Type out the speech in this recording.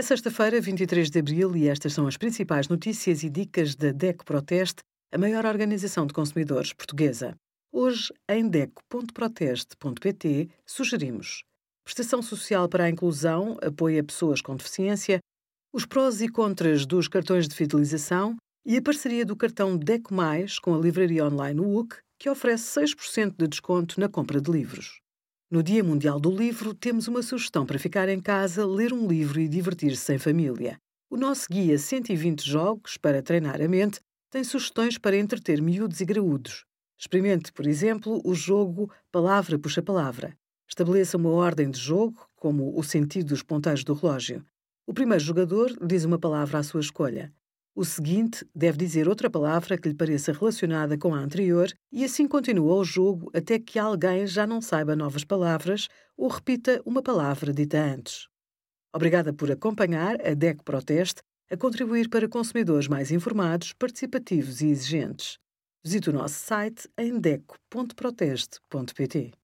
É sexta-feira, 23 de abril, e estas são as principais notícias e dicas da DECO Proteste, a maior organização de consumidores portuguesa. Hoje, em DECO.proteste.pt, sugerimos prestação social para a inclusão, apoio a pessoas com deficiência, os prós e contras dos cartões de fidelização e a parceria do cartão DECO Mais com a livraria online WUC, que oferece 6% de desconto na compra de livros. No Dia Mundial do Livro, temos uma sugestão para ficar em casa, ler um livro e divertir-se em família. O nosso guia 120 Jogos para Treinar a Mente tem sugestões para entreter miúdos e graúdos. Experimente, por exemplo, o jogo Palavra Puxa Palavra. Estabeleça uma ordem de jogo, como o sentido dos ponteiros do relógio. O primeiro jogador diz uma palavra à sua escolha. O seguinte deve dizer outra palavra que lhe pareça relacionada com a anterior e assim continua o jogo até que alguém já não saiba novas palavras ou repita uma palavra dita antes. Obrigada por acompanhar a DEC Proteste a contribuir para consumidores mais informados, participativos e exigentes. Visite o nosso site em deco.proteste.pt.